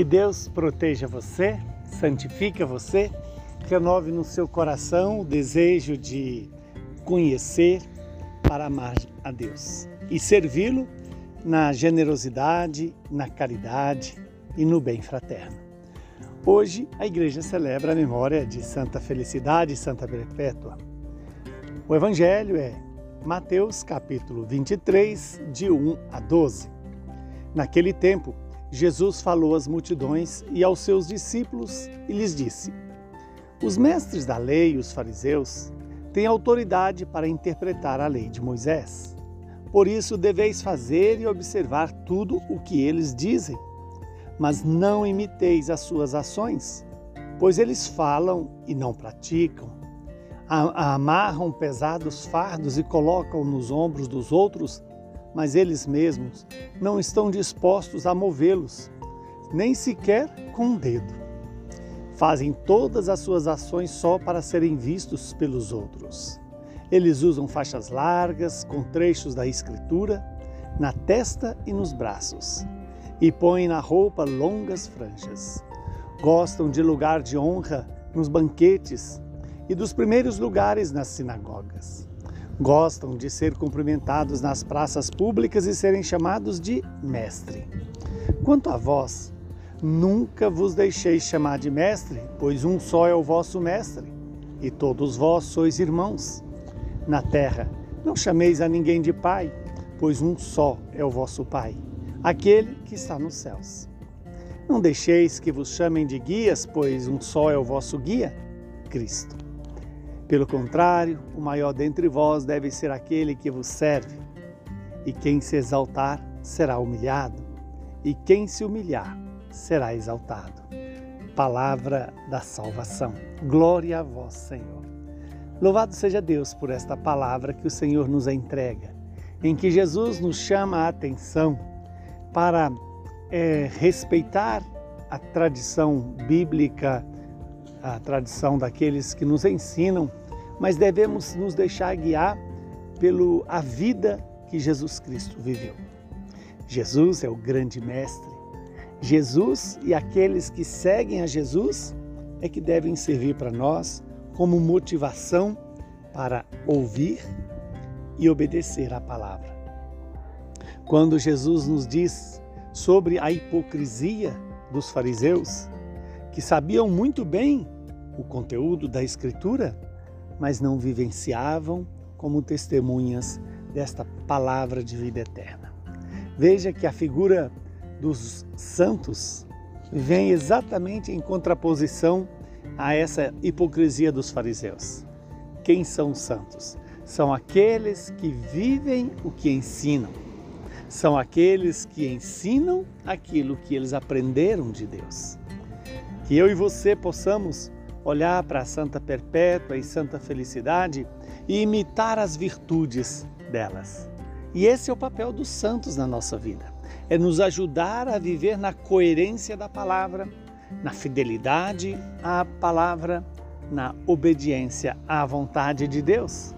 Que Deus proteja você, santifique você, renove no seu coração o desejo de conhecer para amar a Deus e servi-lo na generosidade, na caridade e no bem fraterno. Hoje a igreja celebra a memória de Santa Felicidade e Santa Perpétua. O evangelho é Mateus capítulo 23, de 1 a 12. Naquele tempo, Jesus falou às multidões e aos seus discípulos e lhes disse: Os mestres da lei e os fariseus têm autoridade para interpretar a lei de Moisés. Por isso deveis fazer e observar tudo o que eles dizem. Mas não imiteis as suas ações, pois eles falam e não praticam. Amarram pesados fardos e colocam nos ombros dos outros mas eles mesmos não estão dispostos a movê-los, nem sequer com um dedo. Fazem todas as suas ações só para serem vistos pelos outros. Eles usam faixas largas com trechos da Escritura na testa e nos braços, e põem na roupa longas franjas. Gostam de lugar de honra nos banquetes e dos primeiros lugares nas sinagogas Gostam de ser cumprimentados nas praças públicas e serem chamados de mestre. Quanto a vós, nunca vos deixeis chamar de mestre, pois um só é o vosso mestre, e todos vós sois irmãos. Na terra, não chameis a ninguém de pai, pois um só é o vosso pai, aquele que está nos céus. Não deixeis que vos chamem de guias, pois um só é o vosso guia, Cristo. Pelo contrário, o maior dentre vós deve ser aquele que vos serve. E quem se exaltar será humilhado, e quem se humilhar será exaltado. Palavra da salvação. Glória a vós, Senhor. Louvado seja Deus por esta palavra que o Senhor nos entrega, em que Jesus nos chama a atenção para é, respeitar a tradição bíblica, a tradição daqueles que nos ensinam mas devemos nos deixar guiar pelo a vida que Jesus Cristo viveu. Jesus é o grande mestre. Jesus e aqueles que seguem a Jesus é que devem servir para nós como motivação para ouvir e obedecer à palavra. Quando Jesus nos diz sobre a hipocrisia dos fariseus, que sabiam muito bem o conteúdo da Escritura, mas não vivenciavam como testemunhas desta palavra de vida eterna. Veja que a figura dos santos vem exatamente em contraposição a essa hipocrisia dos fariseus. Quem são os santos? São aqueles que vivem o que ensinam. São aqueles que ensinam aquilo que eles aprenderam de Deus. Que eu e você possamos olhar para a Santa Perpétua e Santa Felicidade e imitar as virtudes delas. E esse é o papel dos santos na nossa vida. É nos ajudar a viver na coerência da palavra, na fidelidade à palavra, na obediência à vontade de Deus.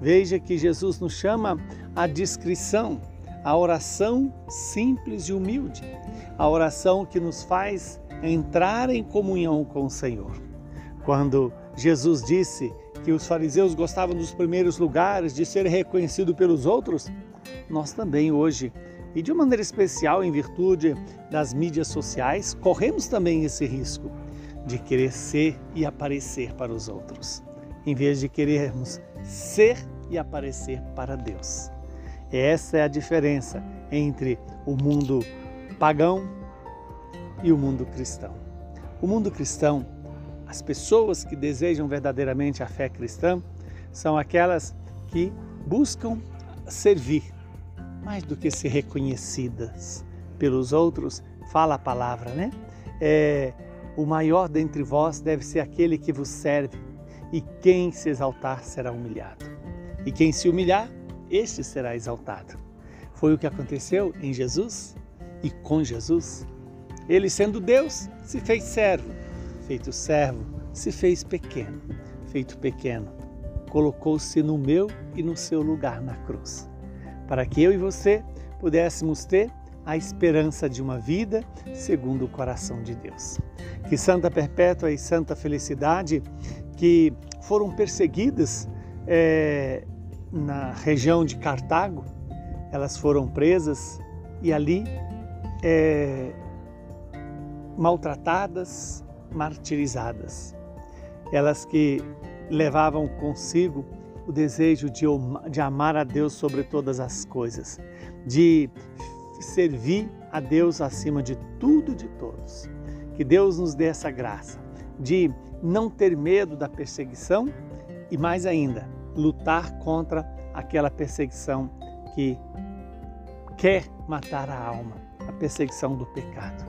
Veja que Jesus nos chama à discrição, à oração simples e humilde, a oração que nos faz entrar em comunhão com o Senhor. Quando Jesus disse que os fariseus gostavam dos primeiros lugares, de ser reconhecido pelos outros, nós também hoje, e de uma maneira especial em virtude das mídias sociais, corremos também esse risco de querer ser e aparecer para os outros, em vez de querermos ser e aparecer para Deus. Essa é a diferença entre o mundo pagão e o mundo cristão. O mundo cristão as pessoas que desejam verdadeiramente a fé cristã são aquelas que buscam servir mais do que ser reconhecidas pelos outros. Fala a palavra, né? É, o maior dentre vós deve ser aquele que vos serve, e quem se exaltar será humilhado. E quem se humilhar, este será exaltado. Foi o que aconteceu em Jesus e com Jesus. Ele, sendo Deus, se fez servo feito servo, se fez pequeno, feito pequeno, colocou-se no meu e no seu lugar na cruz, para que eu e você pudéssemos ter a esperança de uma vida segundo o coração de Deus. Que Santa Perpétua e Santa Felicidade, que foram perseguidas é, na região de Cartago, elas foram presas e ali é, maltratadas, martirizadas. Elas que levavam consigo o desejo de, de amar a Deus sobre todas as coisas, de servir a Deus acima de tudo e de todos. Que Deus nos dê essa graça de não ter medo da perseguição e, mais ainda, lutar contra aquela perseguição que quer matar a alma, a perseguição do pecado.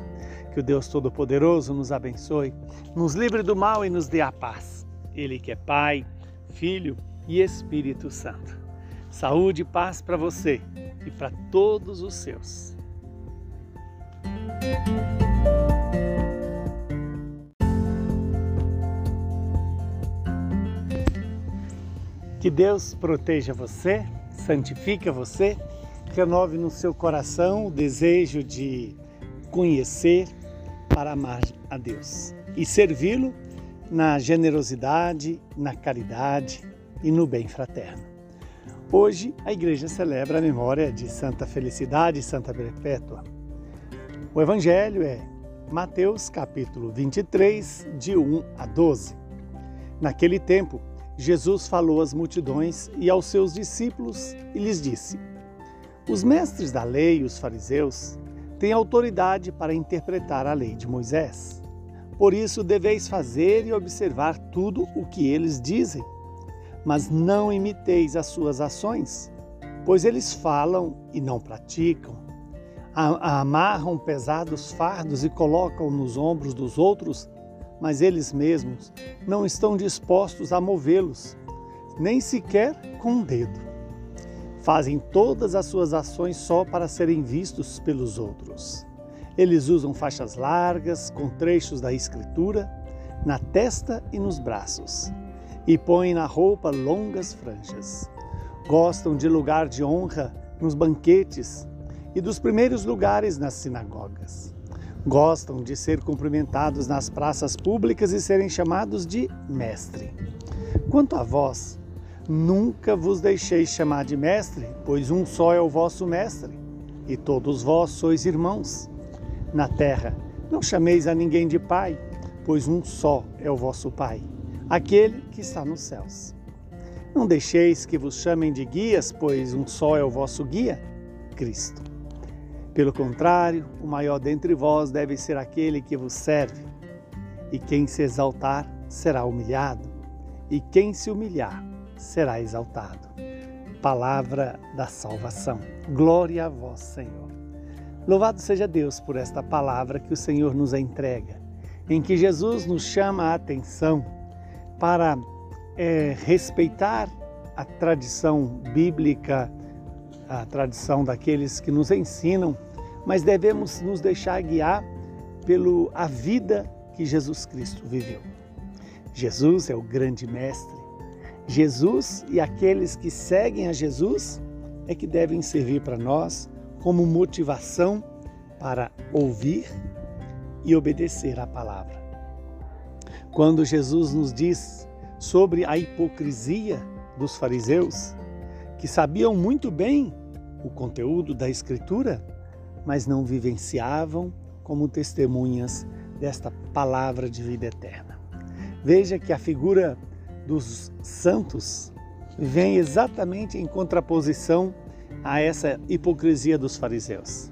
Que o Deus Todo-Poderoso nos abençoe, nos livre do mal e nos dê a paz. Ele que é Pai, Filho e Espírito Santo. Saúde e paz para você e para todos os seus. Que Deus proteja você, santifique você, renove no seu coração o desejo de conhecer para amar a Deus e servi-lo na generosidade, na caridade e no bem fraterno. Hoje a igreja celebra a memória de Santa Felicidade e Santa Perpétua. O evangelho é Mateus capítulo 23, de 1 a 12. Naquele tempo, Jesus falou às multidões e aos seus discípulos e lhes disse: Os mestres da lei os fariseus têm autoridade para interpretar a lei de Moisés. Por isso deveis fazer e observar tudo o que eles dizem mas não imiteis as suas ações, pois eles falam e não praticam. Amarram pesados fardos e colocam nos ombros dos outros, mas eles mesmos não estão dispostos a movê-los, nem sequer com um dedo. Fazem todas as suas ações só para serem vistos pelos outros. Eles usam faixas largas com trechos da Escritura na testa e nos braços e põem na roupa longas franjas. Gostam de lugar de honra nos banquetes e dos primeiros lugares nas sinagogas. Gostam de ser cumprimentados nas praças públicas e serem chamados de mestre. Quanto a vós, nunca vos deixeis chamar de mestre, pois um só é o vosso mestre, e todos vós sois irmãos. Na terra, não chameis a ninguém de pai, pois um só é o vosso pai aquele que está nos céus. Não deixeis que vos chamem de guias, pois um só é o vosso guia, Cristo. Pelo contrário, o maior dentre vós deve ser aquele que vos serve. E quem se exaltar será humilhado, e quem se humilhar será exaltado. Palavra da salvação. Glória a vós, Senhor. Louvado seja Deus por esta palavra que o Senhor nos entrega, em que Jesus nos chama a atenção para é, respeitar a tradição bíblica, a tradição daqueles que nos ensinam, mas devemos nos deixar guiar pelo a vida que Jesus Cristo viveu. Jesus é o grande mestre. Jesus e aqueles que seguem a Jesus é que devem servir para nós como motivação para ouvir e obedecer à palavra. Quando Jesus nos diz sobre a hipocrisia dos fariseus, que sabiam muito bem o conteúdo da Escritura, mas não vivenciavam como testemunhas desta palavra de vida eterna. Veja que a figura dos santos vem exatamente em contraposição a essa hipocrisia dos fariseus.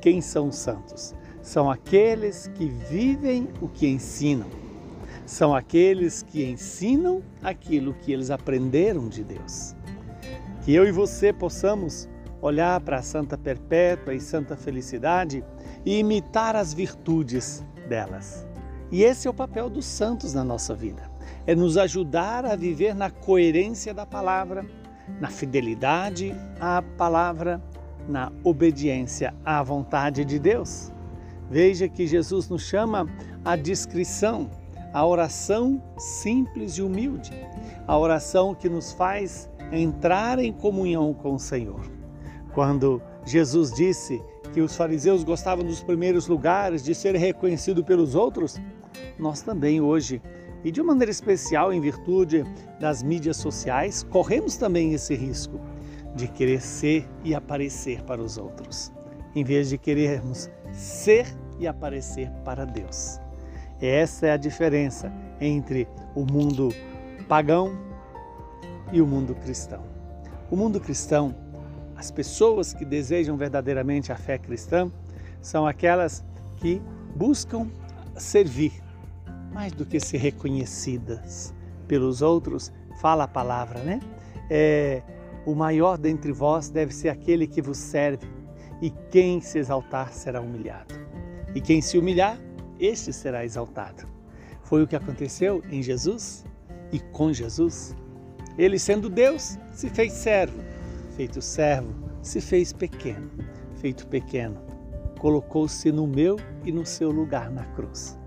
Quem são os santos? São aqueles que vivem o que ensinam são aqueles que ensinam aquilo que eles aprenderam de Deus. Que eu e você possamos olhar para a Santa Perpétua e Santa Felicidade e imitar as virtudes delas. E esse é o papel dos santos na nossa vida. É nos ajudar a viver na coerência da palavra, na fidelidade à palavra, na obediência à vontade de Deus. Veja que Jesus nos chama à discrição, a oração simples e humilde, a oração que nos faz entrar em comunhão com o Senhor. Quando Jesus disse que os fariseus gostavam dos primeiros lugares, de ser reconhecido pelos outros, nós também hoje, e de uma maneira especial em virtude das mídias sociais, corremos também esse risco de querer ser e aparecer para os outros, em vez de querermos ser e aparecer para Deus. Essa é a diferença entre o mundo pagão e o mundo cristão. O mundo cristão, as pessoas que desejam verdadeiramente a fé cristã, são aquelas que buscam servir mais do que ser reconhecidas pelos outros. Fala a palavra, né? É, o maior dentre vós deve ser aquele que vos serve, e quem se exaltar será humilhado. E quem se humilhar, este será exaltado. Foi o que aconteceu em Jesus e com Jesus. Ele, sendo Deus, se fez servo, feito servo, se fez pequeno, feito pequeno, colocou-se no meu e no seu lugar na cruz,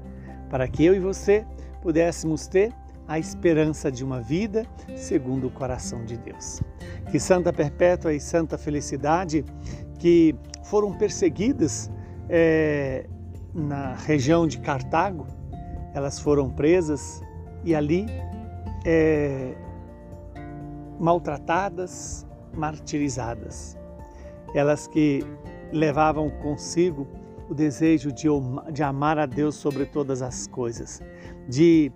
para que eu e você pudéssemos ter a esperança de uma vida segundo o coração de Deus. Que Santa Perpétua e Santa Felicidade, que foram perseguidas é, na região de Cartago, elas foram presas e ali é, maltratadas, martirizadas. Elas que levavam consigo o desejo de, de amar a Deus sobre todas as coisas, de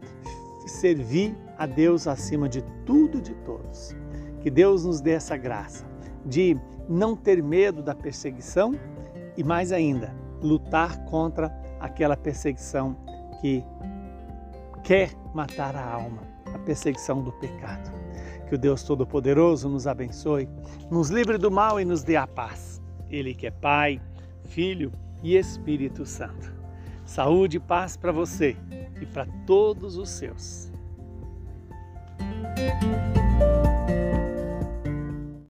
servir a Deus acima de tudo e de todos. Que Deus nos dê essa graça de não ter medo da perseguição e, mais ainda, lutar contra aquela perseguição que quer matar a alma, a perseguição do pecado. Que o Deus Todo-Poderoso nos abençoe, nos livre do mal e nos dê a paz. Ele que é Pai, Filho e Espírito Santo. Saúde e paz para você e para todos os seus.